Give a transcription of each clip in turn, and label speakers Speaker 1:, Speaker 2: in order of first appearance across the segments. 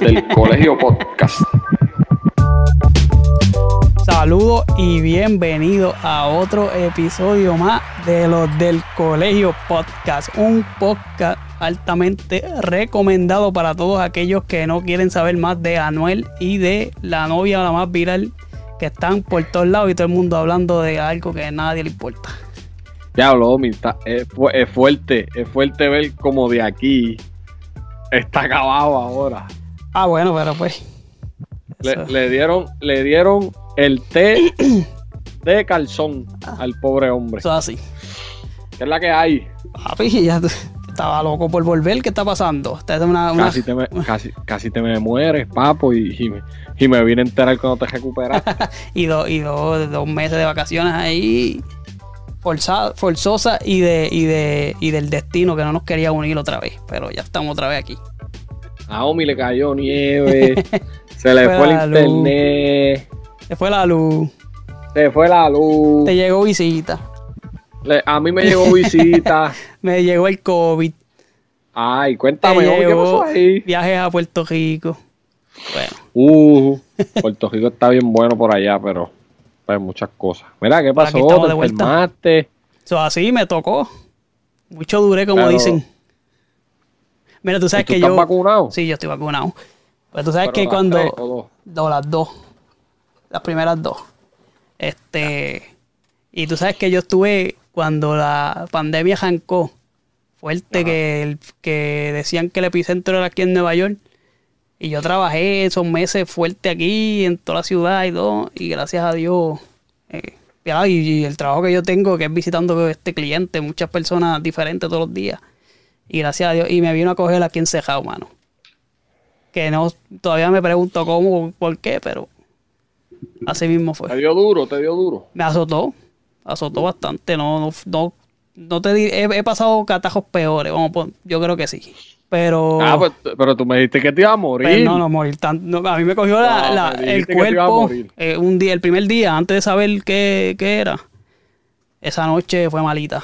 Speaker 1: del Colegio Podcast.
Speaker 2: Saludos y bienvenidos a otro episodio más de los del Colegio Podcast. Un podcast altamente recomendado para todos aquellos que no quieren saber más de Anuel y de la novia la más viral que están por todos lados y todo el mundo hablando de algo que a nadie le importa.
Speaker 1: Diablo, Omi, está- es, es fuerte, es fuerte ver como de aquí está acabado ahora.
Speaker 2: Ah, bueno, pero pues.
Speaker 1: Le, dieron, le dieron el té de calzón al pobre hombre.
Speaker 2: Eso es así.
Speaker 1: ¿Qué es la que hay?
Speaker 2: Papi, ya estaba loco por volver. ¿Qué está pasando? Es una, una-
Speaker 1: Casi te me, casi, casi te me mueres, papo, y, y me, y me vine a enterar cuando te recuperas.
Speaker 2: y, dos y dos, dos meses de vacaciones ahí forza- forzosa y de, y de y del destino que no nos quería unir otra vez pero ya estamos otra vez aquí
Speaker 1: A Omi le cayó nieve, se le
Speaker 2: Fue
Speaker 1: fue el
Speaker 2: la luz.
Speaker 1: internet,
Speaker 2: se fue la luz
Speaker 1: se fue la luz.
Speaker 2: te llegó visita
Speaker 1: Le- a mí me llegó visita.
Speaker 2: me llegó el covid
Speaker 1: Ay,
Speaker 2: te
Speaker 1: cuéntame, ¿qué
Speaker 2: llegó
Speaker 1: pasó ahí?
Speaker 2: viajes a Puerto Rico bueno
Speaker 1: Uh, Puerto Rico está bien bueno por allá, pero hay muchas cosas. Mira, ¿qué pasó? ¿Te enfermaste?
Speaker 2: eso así me tocó mucho duré como dicen mira tú sabes
Speaker 1: ¿Y tú
Speaker 2: que
Speaker 1: estás
Speaker 2: yo
Speaker 1: vacunado?
Speaker 2: sí yo estoy vacunado pero tú sabes
Speaker 1: Pero
Speaker 2: que
Speaker 1: las
Speaker 2: cuando
Speaker 1: tres o dos.
Speaker 2: No, las dos. Las primeras dos. Este. Y tú sabes que yo estuve cuando la pandemia arrancó. Fuerte que, el- que decían que el epicentro era aquí en Nueva York. Y yo trabajé esos meses fuerte aquí, en toda la ciudad y todo. Y gracias a Dios. eh, y, y el trabajo que yo tengo, que es visitando este cliente, muchas personas diferentes todos los días. Y gracias a Dios. Y me vino a coger aquí en Cejao, mano. Que no, todavía me pregunto cómo, por qué, pero así mismo
Speaker 1: Te
Speaker 2: fue.
Speaker 1: dio duro, te dio duro.
Speaker 2: Me azotó, azotó bastante. No, no, no, no te di- he, he pasado catajos peores, vamos, pon- yo creo que sí. Pero,
Speaker 1: Ah, pues, pero tú me dijiste que te ibas a morir.
Speaker 2: pero no, no morir tan- no, a mí me cogió la-
Speaker 1: No,
Speaker 2: la-
Speaker 1: me
Speaker 2: el
Speaker 1: te
Speaker 2: cuerpo eh, un día, el primer día, antes de saber qué, qué era. Esa noche fue malita.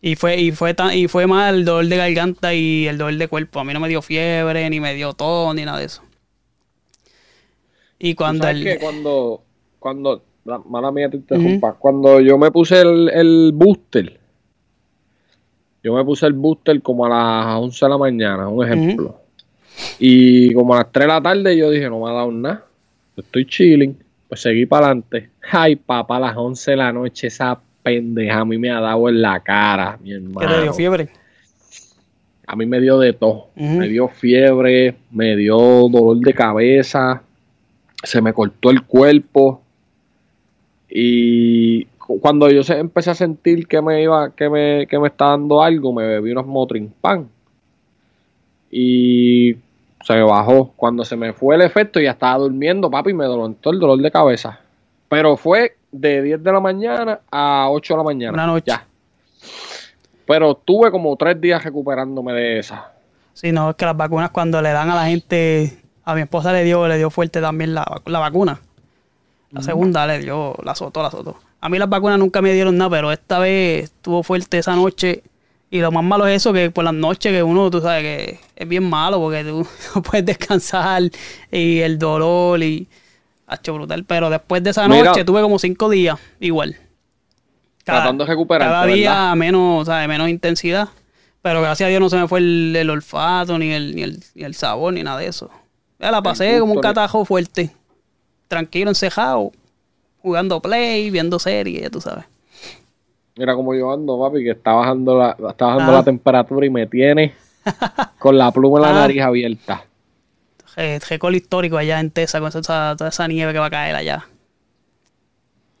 Speaker 2: Y fue, y fue tan, y fue mal el dolor de garganta y el dolor de cuerpo. A mí no me dio fiebre, ni me dio tos, ni nada de eso. Y
Speaker 1: ¿Tú
Speaker 2: cuando
Speaker 1: sabes
Speaker 2: el,
Speaker 1: que cuando, cuando, la mala mía te interrumpa, cuando yo me puse el, el booster, yo me puse el booster como a las 11 de la mañana, un ejemplo. Y como a las 3 de la tarde yo dije, no me ha dado nada, estoy chilling, pues seguí para adelante. Ay, papá, a las 11 de la noche esa pendeja a mí me ha dado en la cara, mi hermano.
Speaker 2: te dio fiebre.
Speaker 1: A mí me dio de todo. Me dio fiebre, me dio dolor de cabeza, se me cortó el cuerpo. Y cu- cuando yo se- empecé a sentir que me iba, que me, que me estaba dando algo, me bebí unos Motrin Pan. Y se me bajó. Cuando se me fue el efecto, ya estaba durmiendo, papi, y me dolentó el dolor de cabeza. Pero fue de 10 de la mañana a 8 de la mañana.
Speaker 2: Una noche.
Speaker 1: Ya. Pero tuve como tres días recuperándome de esa.
Speaker 2: Sí, no, es que las vacunas cuando le dan a la gente, a mi esposa le dio, le dio fuerte también la, la vacuna. La segunda le dio, la azotó, la azotó. A mí las vacunas nunca me dieron nada, pero esta vez estuvo fuerte esa noche. Y lo más malo es eso, que por las noches que uno, tú sabes, que es bien malo porque tú no puedes descansar y el dolor y... Hacho brutal. Pero después de esa
Speaker 1: Mira.
Speaker 2: noche tuve como cinco días igual.
Speaker 1: Tratando de recuperarte,
Speaker 2: Cada día
Speaker 1: ¿verdad?
Speaker 2: menos, o sea, menos intensidad. Pero gracias a Dios no se me fue el, el olfato, ni el, ni, el, ni el sabor, ni nada de eso. Ya la pasé
Speaker 1: gusto,
Speaker 2: como un catajo fuerte. Tranquilo, encejado. Jugando play, viendo series, ya tú sabes.
Speaker 1: Mira cómo yo ando, papi, que está bajando la, está bajando
Speaker 2: Ah.
Speaker 1: la temperatura y me tiene con la pluma en la
Speaker 2: Ah.
Speaker 1: nariz abierta.
Speaker 2: Eh, Récord histórico allá en Tesa con esa, toda esa nieve que va a caer allá.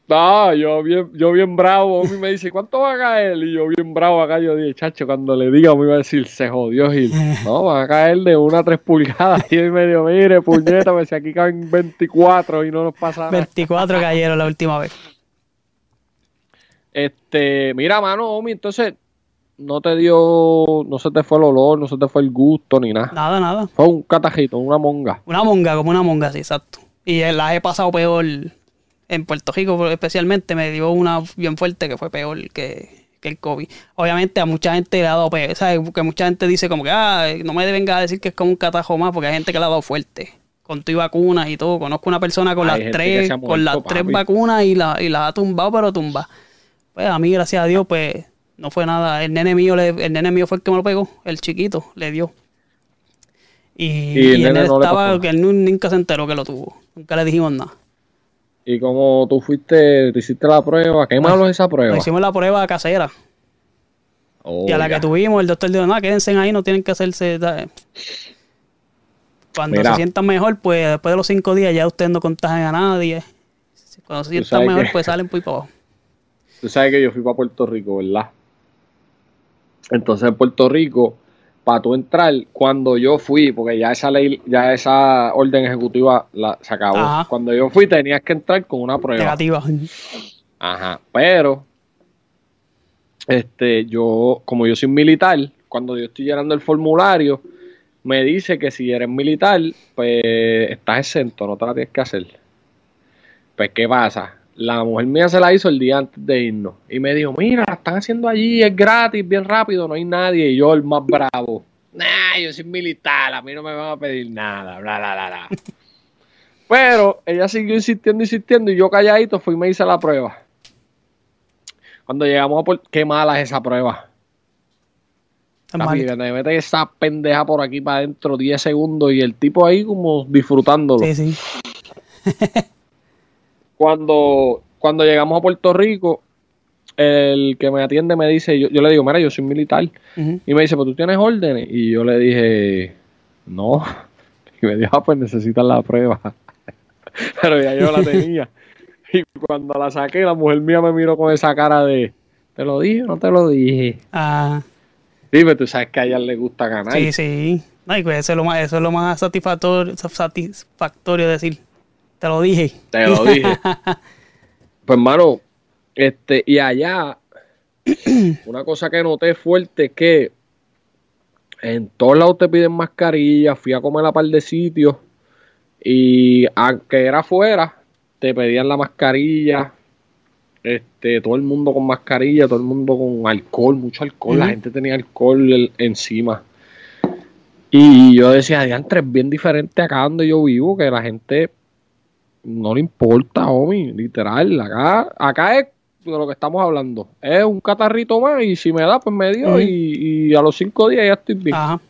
Speaker 1: No, yo bien, yo bien bravo, Omi me dice, ¿cuánto va a caer? Y yo bien bravo acá, yo dije, chacho, cuando le diga me iba a decir, se jodió Gil. No, va a caer de una a tres pulgadas. Y él me dijo, mire, puñeta, me dice, aquí caen 24 y no nos pasa nada.
Speaker 2: 24 cayeron la última vez.
Speaker 1: Este, mira, mano, Omi, entonces, no te dio, no se te fue el olor, no se te fue el gusto ni nada.
Speaker 2: Nada, nada.
Speaker 1: Fue un catajito, una monga.
Speaker 2: Una monga, como una monga, sí, exacto. Y las he pasado peor en Puerto Rico, especialmente me dio una bien fuerte que fue peor que, que el COVID. Obviamente a mucha gente le ha dado, ¿sabes? Porque mucha gente dice como que, ah, no me venga a decir que es como un catajo más, porque hay gente que le ha dado fuerte. Con tu vacunas y todo. Conozco una persona con las tres, con las tres vacunas y la, y la ha tumbado, pero tumba. Pues a mí, gracias a Dios, pues no fue nada. El nene mío, el nene mío fue el que me lo pegó, el chiquito, le dio. Y, él estaba, que él nunca se enteró que lo tuvo. Nunca le dijimos nada.
Speaker 1: ¿Y cómo tú fuiste, te hiciste la prueba? ¿Qué malo es esa prueba?
Speaker 2: hicimos la prueba casera. y a la que tuvimos, el doctor dijo, no, quédense ahí, no tienen que hacerse... Cuando se sientan mejor, pues después de los cinco días ya ustedes no contagian a nadie. Cuando se sientan mejor, pues salen por para abajo.
Speaker 1: Tú sabes que yo fui para Puerto Rico, ¿verdad? Entonces en Puerto Rico para tú entrar, cuando yo fui, porque ya esa ley, ya esa orden ejecutiva la, se acabó. Cuando yo fui tenías que entrar con una prueba.
Speaker 2: Negativa.
Speaker 1: Ajá, pero este, yo, como yo soy militar, cuando yo estoy llenando el formulario, me dice que si eres militar, pues estás exento, no te la tienes que hacer. Pues, ¿qué pasa? La mujer mía se la hizo el día antes de irnos. Y me dijo, mira, la están haciendo allí, es gratis, bien rápido, no hay nadie. Y yo, el más bravo. Nah, yo soy militar, a mí no me van a pedir nada, bla, bla, bla, bla. Pero ella siguió insistiendo, insistiendo, y yo calladito fui y me hice la prueba. Cuando llegamos a por... Qué mala es esa prueba. Papi, me mete esa pendeja por aquí para adentro 10 segundos y el tipo ahí como disfrutándolo. Sí, sí. Cuando, cuando llegamos a Puerto Rico, el que me atiende me dice, yo, yo le digo, mira, yo soy militar. Y me dice, pues tú tienes órdenes. Y yo le dije, no. Y me dijo, ah, pues necesitas la prueba. Pero ya yo la tenía. y cuando la saqué, la mujer mía me miró con esa cara de, ¿te lo dije o no te lo dije? Ah. Dime, tú sabes que a ella le gusta ganar.
Speaker 2: Sí, sí. Pues eso, es lo más, eso es lo más satisfactorio, satisfactorio decir. Te lo dije.
Speaker 1: Te lo dije. pues, hermano, este, y allá, una cosa que noté fuerte es que en todos lados te piden mascarilla. Fui a comer a par de sitios y aunque era afuera, te pedían la mascarilla. Este, todo el mundo con mascarilla, todo el mundo con alcohol, mucho alcohol. La gente tenía alcohol encima. Y yo decía, diantre, es bien diferente acá donde yo vivo, que la gente no le importa, homie, literal. Acá, acá es de lo que estamos hablando. Es un catarrito más y si me da, pues me dio y, a los cinco días ya estoy bien. Ajá.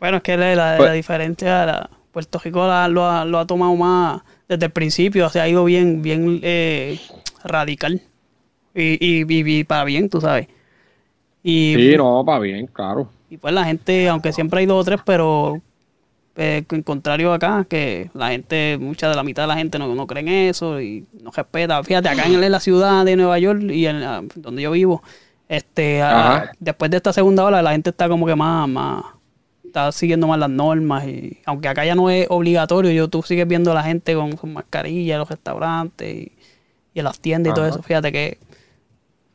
Speaker 2: Bueno, es que la, la, pues diferencia, la, Puerto Rico lo, ha, lo, ha, tomado más desde el principio, se ha ido bien, bien eh, radical. Y, y, para bien, tú sabes.
Speaker 1: Y, sí, no, para bien, claro.
Speaker 2: Y pues la gente, aunque siempre hay dos o tres, pero eh, en contrario acá, que la gente, mucha de la mitad de la gente no, no cree en eso y no respeta. Fíjate, acá en la ciudad de Nueva York y en donde yo vivo, este después de esta segunda ola la gente está como que más, más, está siguiendo más las normas y aunque acá ya no es obligatorio, yo tú sigues viendo a la gente con, mascarilla en los restaurantes y, en las tiendas y todo eso. Fíjate que,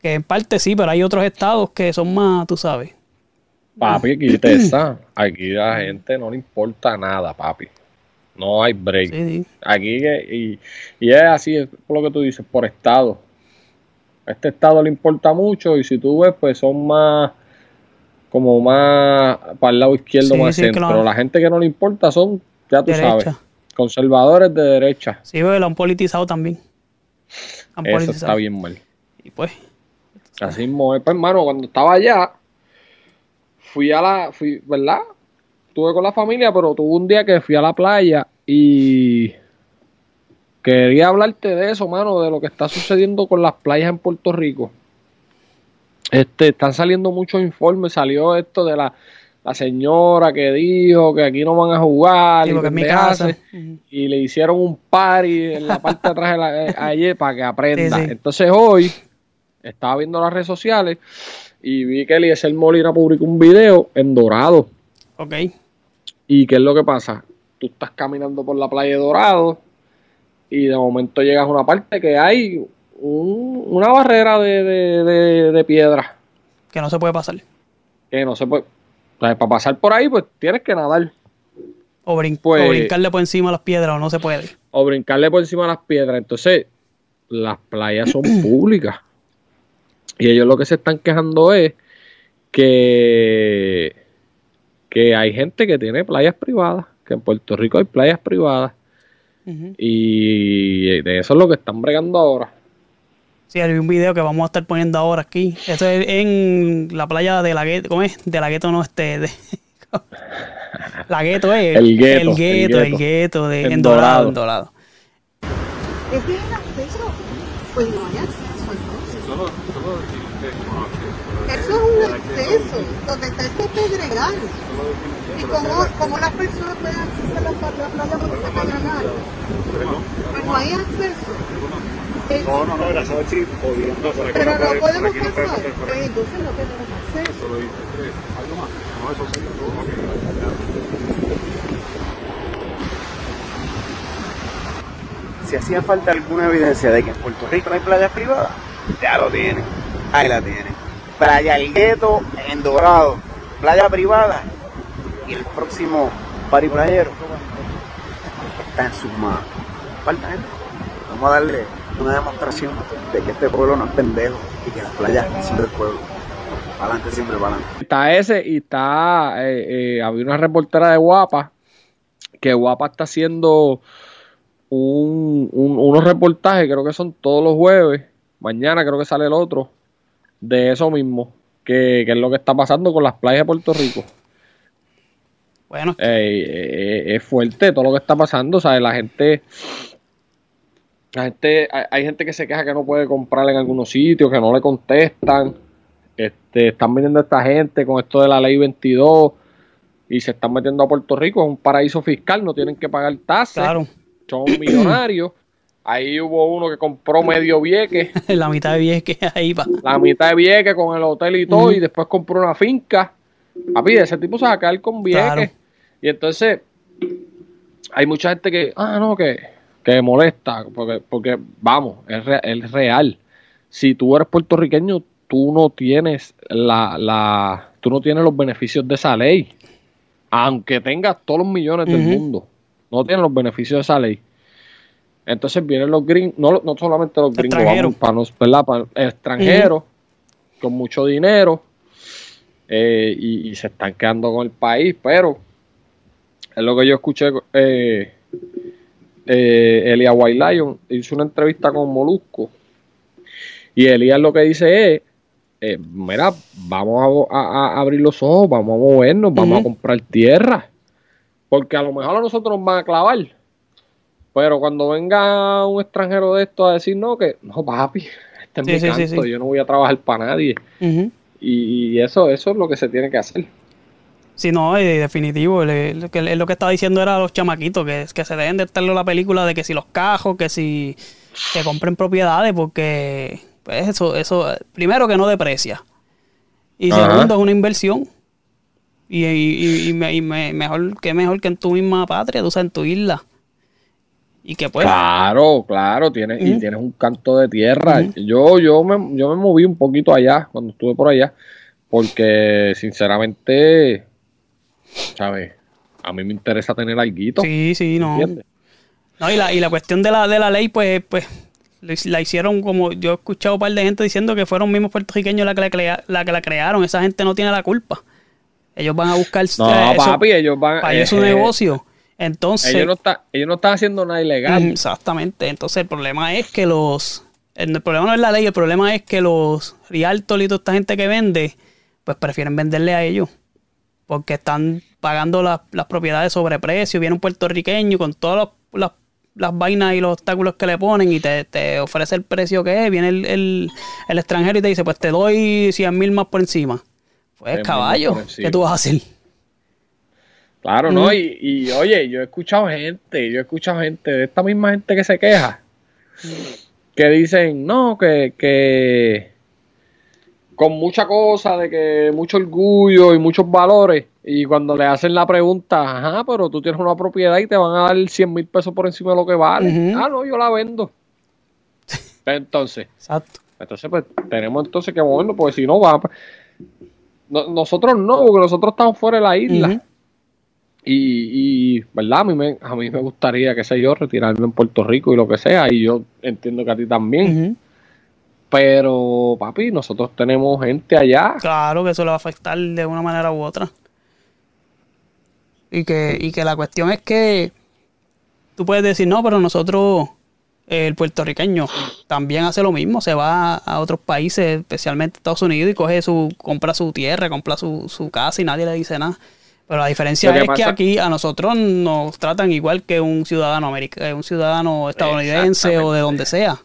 Speaker 2: que en parte sí, pero hay otros estados que son más, tú sabes,
Speaker 1: Papi, aquí te está. Aquí a la gente no le importa nada, papi. No hay break. Aquí y, y, es así, es por lo que tú dices, por estado. este estado le importa mucho y si tú ves, pues son más como más para el lado izquierdo, más centro. Pero la gente que no le importa son, ya tú sabes, conservadores de derecha.
Speaker 2: Sí, pero lo han politizado también.
Speaker 1: Eso está bien mal.
Speaker 2: Y pues.
Speaker 1: Así mismo, pues hermano, cuando estaba allá, fui a la, fui, ¿verdad? Estuve con la familia, pero tuve un día que fui a la playa y quería hablarte de eso, mano, de lo que está sucediendo con las playas en Puerto Rico. Este, están saliendo muchos informes, salió esto de la, señora que dijo que aquí no van a jugar y, y le hicieron un party en la parte de atrás de la, eh, ayer para que aprenda. Entonces hoy estaba viendo las redes sociales y vi que Eliezer Molina publicó un video en Dorado.
Speaker 2: Ok.
Speaker 1: ¿Y qué es lo que pasa? Tú estás caminando por la playa de Dorado y de momento llegas a una parte que hay una barrera de, piedra.
Speaker 2: Que no se puede pasar.
Speaker 1: Que no se puede. para pasar por ahí, pues tienes que nadar.
Speaker 2: O, pues o, brincarle por encima de las piedras, o no se puede.
Speaker 1: O brincarle por encima de las piedras. Entonces, las playas son públicas. Y ellos lo que se están quejando es que, que hay gente que tiene playas privadas, que en Puerto Rico hay playas privadas. Y de eso es lo que están bregando ahora.
Speaker 2: Sí, hay un video que vamos a estar poniendo ahora aquí. Esto es en la playa de la Gueto. ¿Cómo es? De la Gueto no, este. De, la Gueto es.
Speaker 1: El Gueto.
Speaker 2: El Gueto, el Gueto, de, en, Dorado. En Dorado.
Speaker 3: ¿Es el acceso? Pues no hay acceso entonces. Eso es un acceso, donde está ese pedregal. ¿Y cómo, cómo las personas pueden acceder a la, la playa porque se pedregal? No hay acceso.
Speaker 4: No, no, no, jodiendo para que
Speaker 3: Pero
Speaker 4: no
Speaker 3: podemos pasar.
Speaker 4: por
Speaker 3: Pues entonces no tenemos acceso.
Speaker 4: ¿Algo más? No, eso sí, Si hacía falta alguna evidencia de que en Puerto Rico no hay playas privadas, ya lo tienen. Ahí la tienen. Playa El Gueto en Dorado, playa privada y el próximo party playero está en sus manos. Falta gente. Vamos a darle una demostración de que este pueblo no es pendejo y que las playas son del pueblo. Para adelante, siempre para adelante.
Speaker 1: Está ese y está. eh, eh, había una reportera de Guapa que Guapa está haciendo un- unos reportajes, creo que son todos los jueves. Mañana creo que sale el otro. De eso mismo. Que, que es lo que está pasando con las playas de Puerto Rico.
Speaker 2: Bueno,
Speaker 1: Eh, eh, es fuerte todo lo que está pasando. ¿sabes? La gente. La gente, hay, hay gente que se queja que no puede comprar en algunos sitios, que no le contestan. Este, están viniendo esta gente con esto de la ley 22 y se están metiendo a Puerto Rico, es un paraíso fiscal, no tienen que pagar tasas,
Speaker 2: claro.
Speaker 1: son millonarios. Ahí hubo uno que compró medio vieque,
Speaker 2: la mitad de Vieques ahí va.
Speaker 1: la mitad de vieque con el hotel y todo, y después compró una finca. Papi, ese tipo se va a caer con vieque.
Speaker 2: Claro.
Speaker 1: Y entonces, hay mucha gente que, ah, no, que, que molesta, porque, porque vamos, es, re- es real. Si tú eres puertorriqueño, tú no tienes la, la, tú no tienes los beneficios de esa ley. Aunque tengas todos los millones del mundo, no tienes los beneficios de esa ley. Entonces vienen los gringos, no, no solamente los gringos, vamos, para ¿verdad? Para extranjeros, con mucho dinero, eh, y, y se están quedando con el país, pero es lo que yo escuché, eh, eh, Elia White Lion hizo una entrevista con Molusco, y Elías lo que dice es, eh, mira, vamos a, a- a abrir los ojos, vamos a movernos, vamos a comprar tierra, porque a lo mejor a nosotros nos van a clavar, pero cuando venga un extranjero de esto a decir, no, que no, papi, este es
Speaker 2: Sí,
Speaker 1: mi
Speaker 2: sí,
Speaker 1: canto,
Speaker 2: sí.
Speaker 1: yo no voy a trabajar para nadie. Y, y eso, eso es lo que se tiene que hacer.
Speaker 2: Sí, no, eh, definitivo. le- Lo que, estaba diciendo era a los chamaquitos, que, que se deben de estarlo la película de que si los cajos, que si que compren propiedades, porque pues eso, eso, primero que no deprecia. Y
Speaker 1: Ajá.
Speaker 2: segundo, es una inversión. Y, y, y- y me- y me- mejor que mejor que en tu misma patria, tú sabes, en tu isla. Y que pues.
Speaker 1: Claro, claro, tienes, y tienes un canto de tierra. Yo, yo me, yo me moví un poquito allá cuando estuve por allá, porque sinceramente, ¿sabes? A mí me interesa tener algo.
Speaker 2: Sí, sí, no.
Speaker 1: ¿entiendes?
Speaker 2: No, y la, y la cuestión de la, de la ley, pues, pues la hicieron como yo he escuchado un par de gente diciendo que fueron mismos puertorriqueños la que la, crea- la que la crearon. Esa gente no tiene la culpa. Ellos van a buscar
Speaker 1: No,
Speaker 2: eh, eso-
Speaker 1: papi, ellos van.
Speaker 2: para es
Speaker 1: eh,
Speaker 2: negocio. Entonces,
Speaker 1: Ellos no, está- ellos no están haciendo nada ilegal.
Speaker 2: Ujú, exactamente. Entonces el problema es que los el, problema no es la ley, el problema es que los realtors y toda esta gente que vende, pues prefieren venderle a ellos. Porque están pagando las, las propiedades sobre precio. Viene un puertorriqueño con todas las, las- las vainas y los obstáculos que le ponen y te, te ofrece el precio que es. Viene el, el- el extranjero y te dice, pues te doy 100 mil más por encima. Pues
Speaker 1: 100.000 más
Speaker 2: caballo. ¿qué tú vas a hacer?
Speaker 1: Claro. ¿no? Y, y oye, yo he escuchado gente, yo he escuchado gente, de esta misma gente que se queja, que dicen, no, que, que con mucha cosa, de que mucho orgullo y muchos valores, y cuando le hacen la pregunta, ajá, pero tú tienes una propiedad y te van a dar 100 mil pesos por encima de lo que vale. Ah, no, yo la vendo. Entonces,
Speaker 2: Exacto.
Speaker 1: entonces, pues tenemos entonces que movernos, porque si no va. No- nosotros no, porque nosotros estamos fuera de la isla. Y, y, ¿verdad? A mí, me, a mí me gustaría, qué sé yo, retirarme en Puerto Rico y lo que sea, y yo entiendo que a ti también. Pero, papi, nosotros tenemos gente allá.
Speaker 2: Claro que eso le va a afectar de una manera u otra. Y que, y que la cuestión es que tú puedes decir, no, pero nosotros, el puertorriqueño, también hace lo mismo, se va a otros países, especialmente Estados Unidos, y coge su, compra su tierra, compra su, su casa y nadie le dice nada. Pero la diferencia
Speaker 1: que
Speaker 2: es que aquí a nosotros nos tratan igual que un ciudadano americano, un ciudadano estadounidense o de donde sea.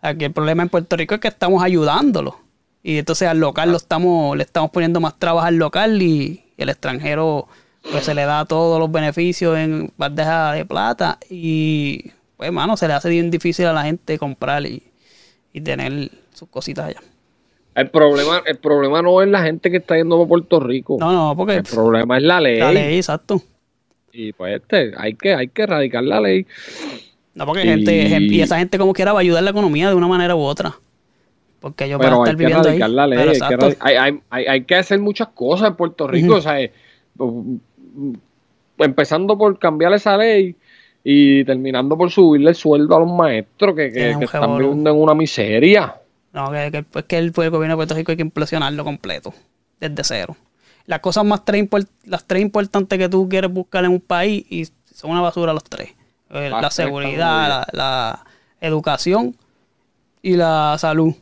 Speaker 2: Aquí el problema en Puerto Rico es que estamos ayudándolo. Y entonces al local lo estamos, le estamos poniendo más trabajo al local y el extranjero pues se le da todos los beneficios en bandeja de plata y pues mano se le hace bien difícil a la gente comprar y, y tener sus cositas allá.
Speaker 1: El problema, el problema no es la gente que está yendo a Puerto Rico.
Speaker 2: No, no, porque
Speaker 1: El problema es la ley.
Speaker 2: la ley, exacto.
Speaker 1: Y pues este, hay que, hay que erradicar la ley.
Speaker 2: No, porque
Speaker 1: Y-
Speaker 2: gente, y esa gente como quiera va a ayudar la economía de una manera u otra. Porque ellos van a estar
Speaker 1: que
Speaker 2: viviendo ahí.
Speaker 1: la ley.
Speaker 2: Pero
Speaker 1: hay, que
Speaker 2: exacto.
Speaker 1: erradi- hay, hay- hay- que hacer muchas cosas en Puerto Rico. O sea, eh, mm, empezando por cambiar esa ley y terminando por subirle el sueldo a los maestros que, que- que están viviendo en una miseria.
Speaker 2: No, que, que, pues que el, el gobierno de Puerto Rico hay que implosionarlo completo, desde cero. Las cosas más tres, las tres importantes que tú quieres buscar en un país y son una basura los tres. Eh,
Speaker 1: Las
Speaker 2: la seguridad, la, educación y la salud.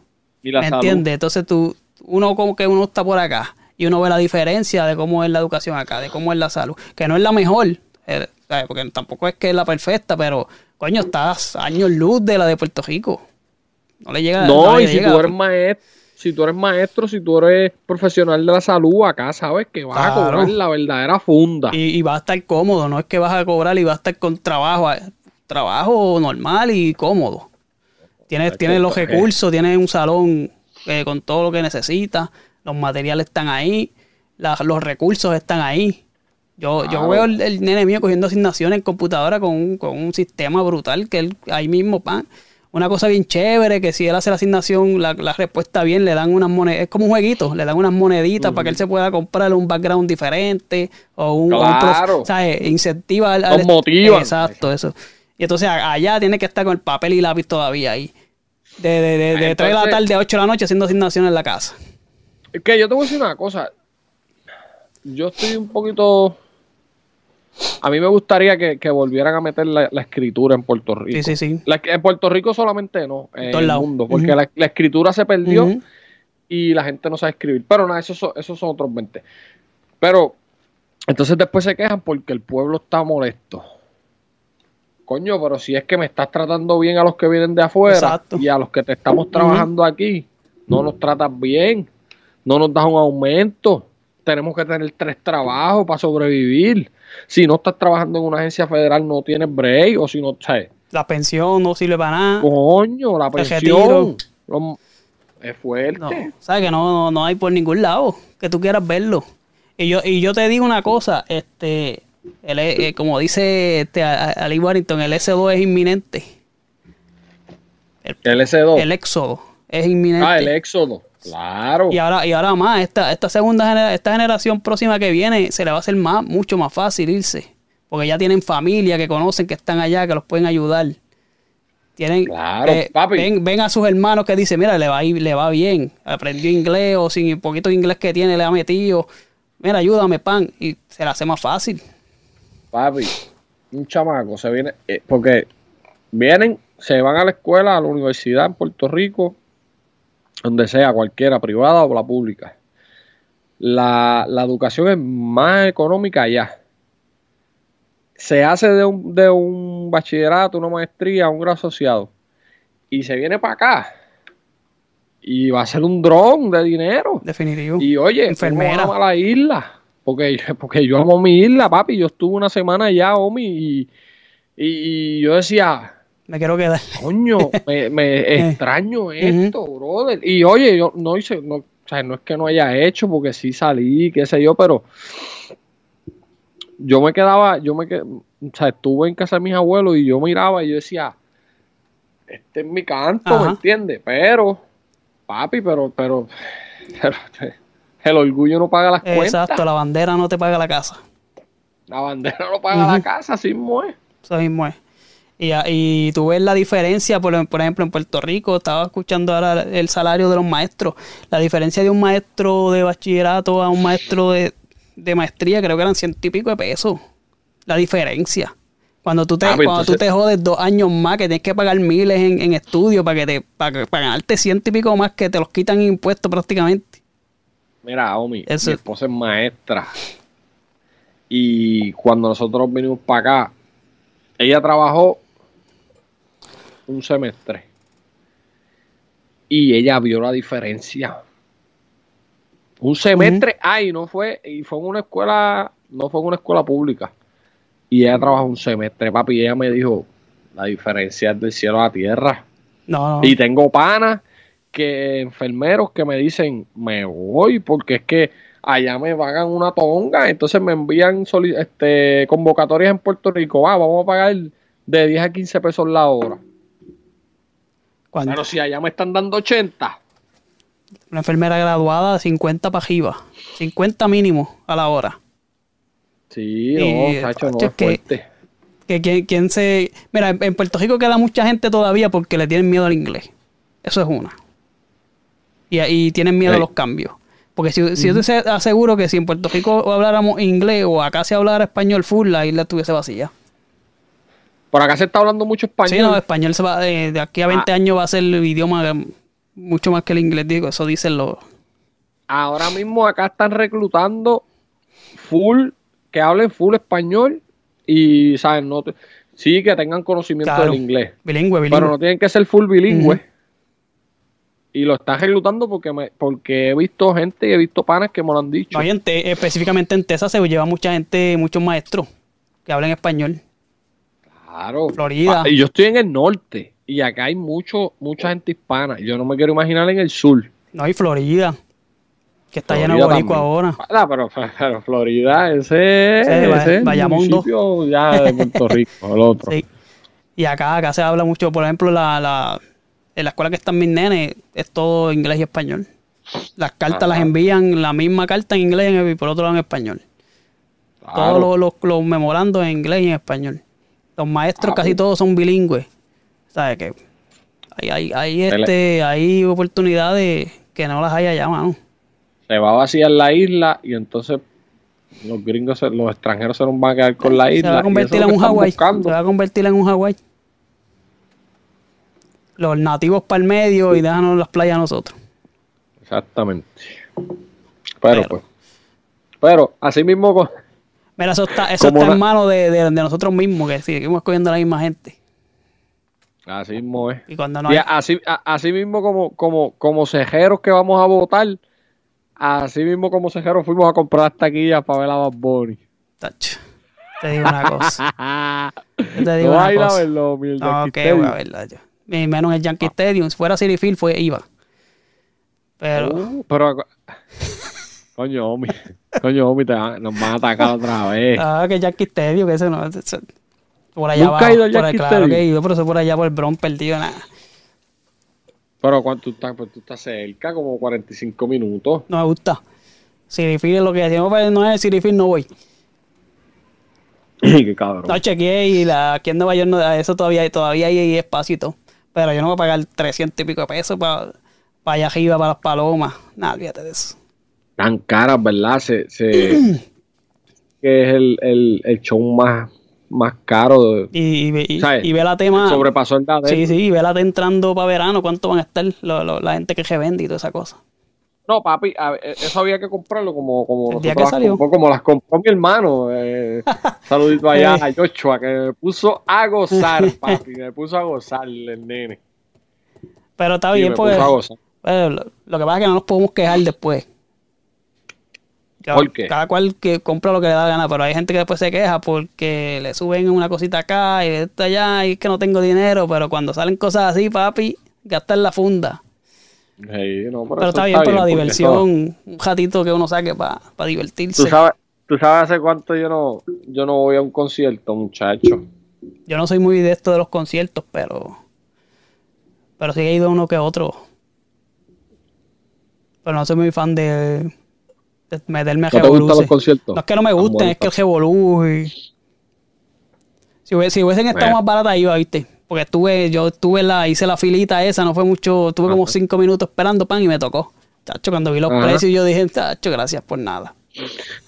Speaker 1: Y la
Speaker 2: ¿Me entiendes? Entonces tú, uno como que uno está por acá y uno ve la diferencia de cómo es la educación acá, de cómo es la salud, que no es la mejor, eh, porque tampoco es que es la perfecta, pero coño, estás años luz de la de Puerto Rico. No le llega
Speaker 1: No,
Speaker 2: le
Speaker 1: y si
Speaker 2: llega.
Speaker 1: tú eres maestro, si tú eres maestro, si tú eres profesional de la salud, acá sabes que vas a cobrar la verdadera funda.
Speaker 2: Y, y va a estar cómodo, no es que vas a cobrar y vas a estar con trabajo, eh, trabajo normal y cómodo. Tienes,
Speaker 1: Es
Speaker 2: tienes los
Speaker 1: es-
Speaker 2: recursos, tienes un salón eh, con todo lo que necesitas, los materiales están ahí, la- los recursos están ahí. Yo, yo veo el, el nene mío cogiendo asignaciones en computadora con un, con un sistema brutal que él ahí mismo, pan. Una cosa bien chévere, que si él hace la asignación, la, la respuesta bien, le dan unas monedas, es como un jueguito, le dan unas moneditas para que él se pueda comprar un background diferente o un, o
Speaker 1: Claro.
Speaker 2: ¿sabes? Incentiva al,
Speaker 1: Los
Speaker 2: al-
Speaker 1: motivan.
Speaker 2: Exacto, eso. Y entonces allá tiene que estar con el papel y lápiz todavía ahí. De, de, de, de 3 de la tarde a 8 de la noche haciendo asignaciones en la casa.
Speaker 1: Es que yo te voy a decir una cosa. Yo estoy un poquito. A mí me gustaría que, que volvieran a meter la, la escritura en Puerto Rico.
Speaker 2: Sí, sí, sí.
Speaker 1: La- en Puerto Rico solamente no, en
Speaker 2: todos
Speaker 1: el mundo, porque la, la escritura se perdió y la gente no sabe escribir. Pero nada, esos son, esos son otros 20. Pero entonces después se quejan porque el pueblo está molesto. Coño, pero si es que me estás tratando bien a los que vienen de afuera
Speaker 2: Exacto.
Speaker 1: y a los que te estamos trabajando aquí, no nos tratas bien, no nos das un aumento, tenemos que tener tres trabajos para sobrevivir. Si no estás trabajando en una agencia federal, no tienes break, o si no, ¿sabes?
Speaker 2: La pensión no sirve para nada.
Speaker 1: Coño, la pensión. Lo- es fuerte.
Speaker 2: No, sabes que no, no, no hay por ningún lado que tú quieras verlo. Y yo, y yo te digo una cosa, este, el, eh, como dice este, Ali Warrington, el S2 es inminente. El,
Speaker 1: El S2.
Speaker 2: el éxodo es inminente.
Speaker 1: ah, el éxodo. Claro.
Speaker 2: Y ahora, y ahora más, esta, esta segunda genera- esta generación próxima que viene, se le va a hacer más, mucho más fácil irse. Porque ya tienen familia que conocen que están allá, que los pueden ayudar. Tienen,
Speaker 1: Claro,
Speaker 2: eh,
Speaker 1: papi.
Speaker 2: Ven, ven a sus hermanos que dicen, mira, le va, le va bien. Aprendió inglés o sin el poquito de inglés que tiene, le ha metido. Mira, ayúdame, pan. Y se le hace más fácil.
Speaker 1: Papi, un chamaco se viene, eh, porque vienen, se van a la escuela, a la universidad en Puerto Rico, donde sea, cualquiera, privada o la pública. La, la educación es más económica allá. Se hace de un, de un bachillerato, una maestría, un grado asociado, y se viene para acá. Y va a ser un dron de dinero.
Speaker 2: Definitivo.
Speaker 1: Y oye,
Speaker 2: Enfermera.
Speaker 1: ¿cómo ama la isla? Porque, porque yo amo mi isla, papi. Yo estuve una semana allá, Omi, y, y, y yo decía,
Speaker 2: Me quiero quedar.
Speaker 1: coño, me, me extraño esto, brother. Y oye, yo no hice, no, o sea, no es que no haya hecho, porque sí salí, qué sé yo, pero yo me quedaba, yo me quedé, o sea, estuve en casa de mis abuelos y yo miraba y yo decía, este es mi canto,
Speaker 2: Ajá.
Speaker 1: ¿me entiendes? Pero, papi, pero, pero, pero, el orgullo no paga las cuentas.
Speaker 2: Exacto, la bandera no te paga la casa.
Speaker 1: La bandera no paga la casa, así mismo es.
Speaker 2: Eso mismo es. Y, y tú ves la diferencia, por, por ejemplo, en Puerto Rico, estaba escuchando ahora el salario de los maestros. La diferencia de un maestro de bachillerato a un maestro de, de maestría, creo que eran ciento y pico de pesos. La diferencia. Cuando tú te,
Speaker 1: Ah, pues
Speaker 2: cuando tú te jodes dos años más, que tienes que pagar miles en, en estudio para que te, para, para ganarte ciento y pico más que te los quitan impuestos prácticamente.
Speaker 1: Mira, Omi,
Speaker 2: Eso-
Speaker 1: mi esposa es maestra. Y cuando nosotros vinimos para acá, ella trabajó un semestre. Y ella vio la diferencia. Un semestre, ay, no fue, y fue en una escuela, no fue en una escuela pública. Y ella trabajó un semestre, papi, y ella me dijo, la diferencia es del cielo a la tierra.
Speaker 2: No.
Speaker 1: Y tengo panas que enfermeros que me dicen, me voy porque es que allá me pagan una tonga, entonces me envían este, convocatorias en Puerto Rico, va, vamos a pagar de 10 a 15 pesos la hora.
Speaker 2: Cuando
Speaker 1: Pero si allá me están dando 80,
Speaker 2: una enfermera graduada, 50 para arriba. 50 mínimo a la hora.
Speaker 1: sí,
Speaker 2: Y,
Speaker 1: no, Sacho, no es
Speaker 2: que-
Speaker 1: fuerte.
Speaker 2: Que quien, quien se. Mira, en, Puerto Rico queda mucha gente todavía porque le tienen miedo al inglés. Eso es una. Y, y tienen miedo a los cambios. Porque si, si yo te aseguro que si en Puerto Rico habláramos inglés o acá se hablara español full, la isla estuviese vacía.
Speaker 1: Por acá se está hablando mucho español.
Speaker 2: Sí, no, español se va, eh, de aquí a 20
Speaker 1: Ah.
Speaker 2: años va a ser el idioma mucho más que el inglés, digo, eso dicen los...
Speaker 1: Ahora mismo acá están reclutando full, que hablen full español y, ¿saben? No te- sí, que tengan conocimiento
Speaker 2: Claro.
Speaker 1: del inglés.
Speaker 2: Bilingüe, bilingüe.
Speaker 1: Pero no tienen que ser full bilingüe. Y lo están reclutando porque me, porque he visto gente y he visto panas que me lo han dicho.
Speaker 2: No, y en Te- específicamente en Texas se lleva mucha gente, muchos maestros que hablan español.
Speaker 1: Claro.
Speaker 2: Florida.
Speaker 1: Ah, y yo estoy en el norte y acá hay mucho, mucha gente hispana. Yo no me quiero imaginar en el sur.
Speaker 2: No hay Florida, que está lleno de
Speaker 1: Florida
Speaker 2: boricua ahora.
Speaker 1: Ah, pero, pero Florida, ese, ese
Speaker 2: va-
Speaker 1: es el
Speaker 2: Bayamón dos.
Speaker 1: municipio ya de Puerto Rico, el otro.
Speaker 2: Sí. Y acá, acá se habla mucho, por ejemplo, la, la, en la escuela que están mis nenes, es todo inglés y español. Las cartas
Speaker 1: Ajá.
Speaker 2: las envían, la misma carta en inglés y por otro lado en español.
Speaker 1: Claro.
Speaker 2: Todos los, los, los memorandos en inglés y en español. Los maestros
Speaker 1: Ah,
Speaker 2: casi todos son bilingües. ¿Sabes qué? Hay, hay, hay, este, hay oportunidades que no las hay allá, mano.
Speaker 1: Se va a vaciar la isla y entonces los gringos, se- los extranjeros se nos van a quedar con la
Speaker 2: Se
Speaker 1: isla.
Speaker 2: va a convertir en un
Speaker 1: que
Speaker 2: Hawái. Se va a convertir en un Hawái. Los nativos para el medio y déjanos las playas a nosotros.
Speaker 1: Exactamente. Pero,
Speaker 2: Pero-
Speaker 1: pues. Pero así mismo con-
Speaker 2: Mira, eso está, eso
Speaker 1: Como
Speaker 2: está en manos de, de- de nosotros mismos, que seguimos escogiendo a la misma gente.
Speaker 1: así mismo es.
Speaker 2: Y cuando no
Speaker 1: Y
Speaker 2: hay,
Speaker 1: así, así mismo como, como, como cejeros que vamos a votar, así mismo como cejeros fuimos a comprar las taquillas para ver a Bad Bunny.
Speaker 2: Tacho, te digo una cosa. Yo te digo
Speaker 1: no
Speaker 2: una cosa.
Speaker 1: verlo, mi
Speaker 2: No, que voy a verla yo. Y menos en el Yankee Stadium. Si fuera City Field, fue, iba. Pero,
Speaker 1: Uh, pero coño, Omi, coño, Omi, te van- nos van a atacar otra vez.
Speaker 2: ah, que Yankee Stadium, que eso no. eso- por allá
Speaker 1: ¿Nunca
Speaker 2: abajo.
Speaker 1: ido
Speaker 2: por-
Speaker 1: Yankee
Speaker 2: claro que he ido, pero eso por allá por el Bronx perdido, nada.
Speaker 1: Pero cuando tú estás, pues, tú estás cerca, como 45 minutos.
Speaker 2: No me gusta. Field es lo que decimos, pero no es Field, no voy.
Speaker 1: Qué cabrón.
Speaker 2: No chequeé y la, aquí en Nueva York no, eso todavía, todavía hay espacio y todo. Pero yo no voy a pagar 300 y pico de pesos para allá arriba, para las palomas. Nada, olvídate de eso.
Speaker 1: Tan caras, ¿verdad? Se, se, que es el, el, el show más, más caro. de-
Speaker 2: Y, y, ve- y, ve la tema.
Speaker 1: sobrepasó el.
Speaker 2: Sí, sí, y vélate entrando para verano, cuánto van a estar lo- lo- la gente que revende y toda esa cosa.
Speaker 1: No, papi, a ver, eso había que comprarlo como, como,
Speaker 2: día que
Speaker 1: las
Speaker 2: salió.
Speaker 1: compró- como las compró mi hermano. Eh, saludito allá
Speaker 2: Eh.
Speaker 1: a Joshua, que me puso a gozar, papi. Me puso a gozar el nene.
Speaker 2: Pero está
Speaker 1: Sí,
Speaker 2: bien, bueno, lo, lo que pasa es que no nos podemos quejar después. Cada,
Speaker 1: ¿Por qué?
Speaker 2: cada cual que compra lo que le da la gana, pero hay gente que después se queja porque le suben una cosita acá y esta allá y es que no tengo dinero, pero cuando salen cosas así, papi, gastar la funda.
Speaker 1: No,
Speaker 2: Pero está bien por la diversión, un ratito que uno saque para
Speaker 1: eso-
Speaker 2: divertirse.
Speaker 1: Tú sabes, tú sabes hace cuánto yo no, yo no voy a un concierto, muchacho.
Speaker 2: Yo no soy muy de esto de los conciertos, pero. Pero sí he ido uno que otro. Pero no soy muy fan de meterme a
Speaker 1: ¿No te gustan
Speaker 2: revoluces.
Speaker 1: los conciertos?
Speaker 2: No es que no me gusten, es que el revolú y, Si, hubiesen, si hubiesen estado más baratas, iba, viste. Porque estuve, yo estuve la, hice la filita esa, no fue mucho, tuve como cinco minutos esperando pan y me tocó. Chacho, cuando vi los
Speaker 1: Ajá.
Speaker 2: precios, yo dije, chacho, gracias por nada.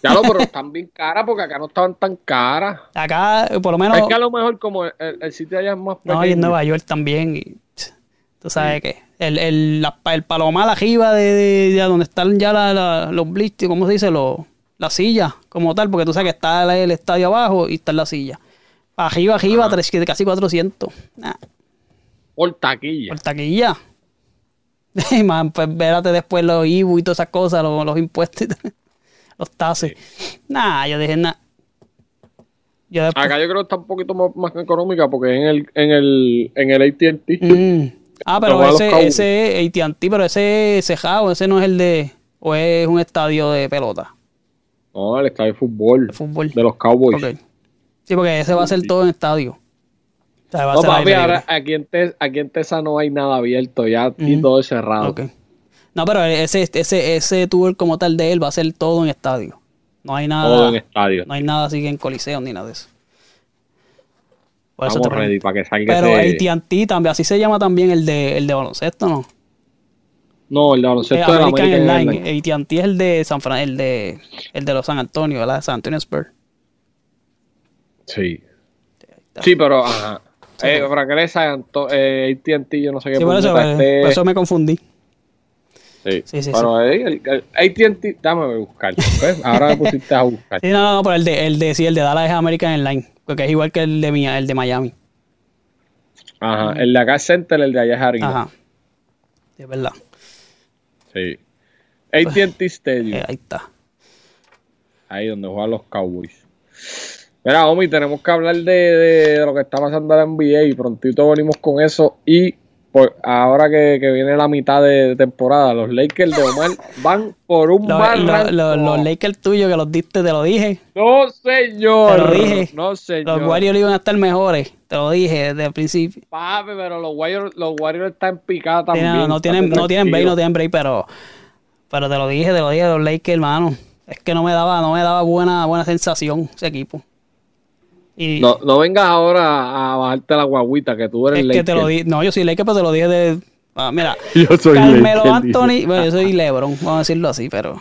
Speaker 1: Ya lo, pero están bien caras porque acá no estaban tan caras.
Speaker 2: Acá, por lo menos,
Speaker 1: Es que a lo mejor como el, el sitio allá es más pequeño.
Speaker 2: no, y en Nueva York también. y, tú sabes que el, el, la- el palomar arriba de, de- de donde están ya la- la- los blitzes, ¿cómo se dice? Los, la silla, como tal, porque tú sabes que está el, el estadio abajo y está en la silla. Arriba, arriba, tres- casi 400. Nah,
Speaker 1: Por taquilla.
Speaker 2: por taquilla. Y man, pues espérate después los IBU y todas esas cosas, los, los impuestos, los taxes. Nah, yo dije, después,
Speaker 1: Acá yo creo que está un poquito más, más económica porque en el, en el, en el AT&T.
Speaker 2: Mm. Ah, pero ese, ese AT&T, pero ese cejado, ese no es el de... O es un estadio de pelota,
Speaker 1: No, el estadio de fútbol.
Speaker 2: de fútbol.
Speaker 1: De los Cowboys.
Speaker 2: Ok. Sí, porque ese va a ser todo en estadio. O sea, va a
Speaker 1: No,
Speaker 2: ser
Speaker 1: papi, ahora aquí en, aquí en Tesa no hay nada abierto, ya
Speaker 2: Ujú.
Speaker 1: todo es cerrado.
Speaker 2: Ok. No, pero ese, ese, ese tour como tal de él va a ser todo en estadio. No hay nada,
Speaker 1: Todo en estadio.
Speaker 2: no hay nada así que en coliseo ni nada de eso. Por eso
Speaker 1: Estamos
Speaker 2: te pregunto.
Speaker 1: ready para que salga
Speaker 2: Pero
Speaker 1: ese...
Speaker 2: AT&T también, así se llama también el de, el de baloncesto, ¿no?
Speaker 1: No, el de
Speaker 2: Eh,
Speaker 1: baloncesto de la
Speaker 2: American
Speaker 1: American
Speaker 2: Airlines.
Speaker 1: Airlines.
Speaker 2: AT&T es el de San Fran, el de el de los San Antonio, ¿verdad? San Antonio Spurs.
Speaker 1: Sí. Sí, pero, ajá. Eh, para que le Anto- eh, AT&T, yo no sé qué
Speaker 2: Sí, por eso, eh,
Speaker 1: este-
Speaker 2: por eso me confundí.
Speaker 1: Sí,
Speaker 2: Sí, sí,
Speaker 1: pero eh, el, el AT&T, dame buscar. ¿ves? Ahora me pusiste a buscar.
Speaker 2: Sí, no, no, no, pero el de, el de, sí, el de Dallas es American Airlines, porque es igual que el de, Mi- el de Miami.
Speaker 1: Ajá, el de acá es Center, el de allá es Harrington.
Speaker 2: Ajá. Es verdad.
Speaker 1: Sí. AT&T Stadium,
Speaker 2: Eh, ahí está.
Speaker 1: ahí donde juegan los Cowboys. Mira, Omi, tenemos que hablar de, de- de lo que está pasando en la NBA y prontito venimos con eso. Y por, ahora que, que viene la mitad de temporada, los Lakers de Omar van por un
Speaker 2: Los,
Speaker 1: barranco.
Speaker 2: los- los- los Lakers tuyos que los diste, te lo dije.
Speaker 1: No, señor.
Speaker 2: Te lo dije.
Speaker 1: No, señor.
Speaker 2: Los Warriors iban a estar mejores. Te lo dije desde el principio.
Speaker 1: Papi, pero los Warriors, los Warriors están
Speaker 2: Sí,
Speaker 1: también.
Speaker 2: no, no tienen, no tienen break, no tienen break, pero, pero te lo dije, te lo dije, los Lakers, hermano. Es que no me daba, no me daba buena, buena sensación ese equipo. Y
Speaker 1: No, no vengas ahora a bajarte la guaguita que tú eres
Speaker 2: es que te lo
Speaker 1: Laker.
Speaker 2: dije, no, yo soy Lakers, pero te lo dije de, ah, mira,
Speaker 1: Yo soy
Speaker 2: Carmelo
Speaker 1: Laker,
Speaker 2: Anthony, bueno, yo soy LeBron, vamos a decirlo así, pero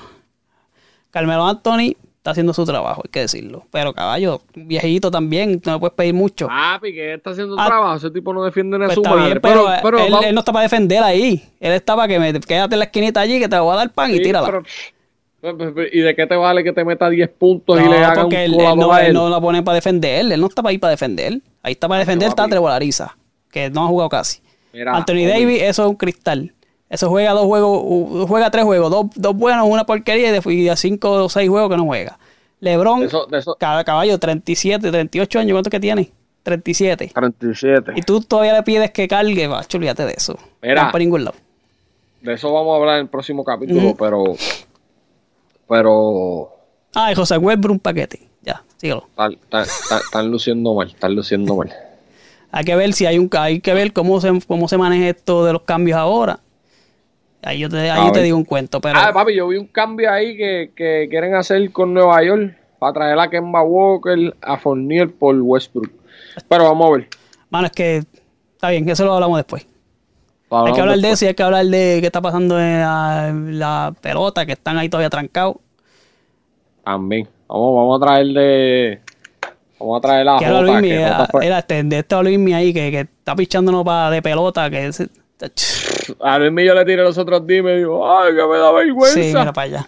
Speaker 2: Carmelo Anthony está haciendo su trabajo, hay que decirlo. Pero caballo, viejito también, no le puedes pedir mucho.
Speaker 1: Papi, que está haciendo
Speaker 2: Ah,
Speaker 1: trabajo. Ese tipo no defiende ni a
Speaker 2: Pues
Speaker 1: su madre.
Speaker 2: bien, pero,
Speaker 1: pero,
Speaker 2: él,
Speaker 1: vamos-
Speaker 2: él no está para defender ahí. Él está para que me quédate en la esquinita allí, que te voy a dar pan y tírala.
Speaker 1: pero- ¿Y de qué te vale que te meta 10 puntos y le haga un
Speaker 2: porque él, él no,
Speaker 1: a
Speaker 2: él
Speaker 1: él?
Speaker 2: no la pone para defender. Él no está para ahí para defender. Ahí está para defender, está. Trevor Ariza, que no ha jugado casi.
Speaker 1: Mira,
Speaker 2: Anthony Davis, eso es un cristal. Eso juega dos juegos, juega tres juegos, dos, dos buenos, una porquería y de, cinco o seis juegos que no juega. LeBron,
Speaker 1: De eso, de eso,
Speaker 2: cada caballo, 37, 38 años, ¿cuánto que tiene? 37.
Speaker 1: 37.
Speaker 2: Y tú todavía le pides que cargue, macho, olvídate de eso.
Speaker 1: Mira.
Speaker 2: No por ningún lado.
Speaker 1: De eso vamos a hablar en el próximo capítulo, pero. Pero.
Speaker 2: Ah, y José Westbrook un paquete. Ya, síguelo.
Speaker 1: Están, están- están- están luciendo mal, están luciendo mal.
Speaker 2: Hay que ver si hay un hay que ver cómo se cómo se maneja esto de los cambios ahora. Ahí yo te, ahí yo te digo un cuento, pero
Speaker 1: Ah, papi, yo vi un cambio ahí que, que quieren hacer con Nueva York para traer a Kemba Walker, a Fournier por Westbrook. Pero vamos a ver.
Speaker 2: mano, es que está bien, eso lo hablamos después. Hay que hablar de
Speaker 1: después.
Speaker 2: eso y hay que hablar de qué está pasando en la, la pelota, que están ahí todavía trancados.
Speaker 1: También. Vamos, vamos a traer de. Vamos a traer a Jota,
Speaker 2: Luismi, era, este, de este Luismi ahí que, que está pichándonos para de pelota, que es,
Speaker 1: A Luismi yo le tiré los otros días y me dijo, ay, que me da vergüenza.
Speaker 2: sí, mira para allá.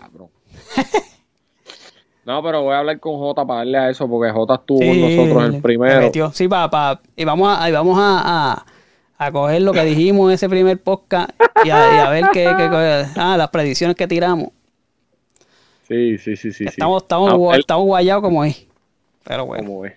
Speaker 1: No, pero voy a hablar con Jota para darle a eso, porque Jota estuvo
Speaker 2: Sí,
Speaker 1: con nosotros el primero.
Speaker 2: metió. Sí, pa, pa- y vamos a, y vamos a, a, a coger lo que dijimos en ese primer podcast y a, y a ver qué, qué- ah, las predicciones que tiramos.
Speaker 1: Sí, sí, sí, sí.
Speaker 2: Estamos, estamos,
Speaker 1: él-
Speaker 2: estamos guayados como es. Pero bueno,
Speaker 1: como es.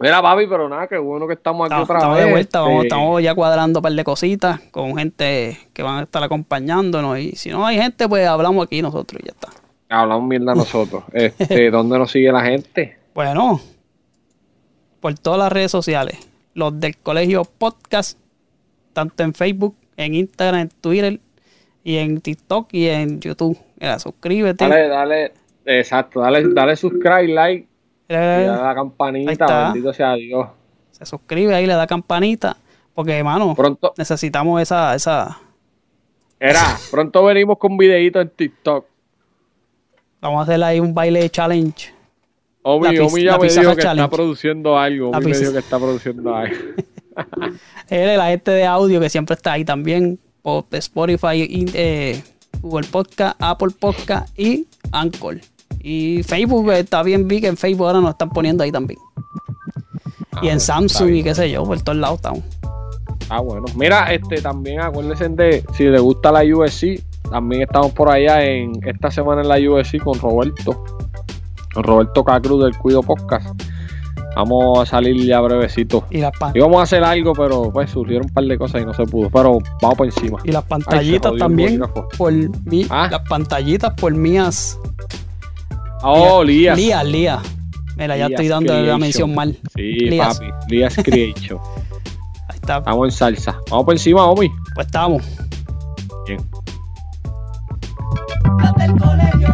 Speaker 1: Mira, papi, pero nada, qué bueno que estamos aquí
Speaker 2: estamos,
Speaker 1: otra
Speaker 2: estamos
Speaker 1: vez.
Speaker 2: de vuelta, vamos,
Speaker 1: este,
Speaker 2: estamos ya cuadrando un par de cositas con gente que van a estar acompañándonos. Y si no hay gente, pues hablamos aquí nosotros y ya está.
Speaker 1: Hablamos mierda nosotros. Este, ¿Dónde nos sigue la gente?
Speaker 2: Bueno, por todas las redes sociales, los del colegio podcast, tanto en Facebook, en Instagram, en Twitter y en TikTok y en YouTube. Mira, suscríbete.
Speaker 1: Dale, dale, exacto, dale, dale subscribe, like Y le da la campanita, bendito sea Dios.
Speaker 2: Se suscribe ahí, le da campanita. Porque, hermano,
Speaker 1: pronto,
Speaker 2: necesitamos esa, esa.
Speaker 1: Era, pronto venimos con videitos en TikTok.
Speaker 2: Vamos a hacer ahí un baile challenge.
Speaker 1: Omi, Omi ya me dijo que está produciendo algo. Omi me dijo que está produciendo algo.
Speaker 2: Él es la gente de audio que siempre está ahí también. Por Spotify, eh, Google Podcast, Apple Podcast y Anchor. Y Facebook está bien, vi que en Facebook ahora nos están poniendo ahí también. y en ah, Samsung y qué sé yo, por todos lados estamos.
Speaker 1: Ah, bueno. Mira, este también acuérdense de si les gusta la USC, también estamos por allá en esta semana en la USC con Roberto. Roberto Cacruz del Cuido Podcast. Vamos a salir ya brevecito. Y las Íbamos a hacer algo, pero pues surgieron un par de cosas y no se pudo. Pero vamos por encima.
Speaker 2: Y las pantallitas también. Por mí. ¿Ah? Las pantallitas por mías.
Speaker 1: Oh, Lía.
Speaker 2: Lía, Lía. Mira, ya estoy dando creation. la mención mal.
Speaker 1: Sí, Lías. papi. Lías Creation. Ahí está. Vamos en salsa. Vamos por encima, homie.
Speaker 2: Pues estamos. Bien. Hasta el colegio.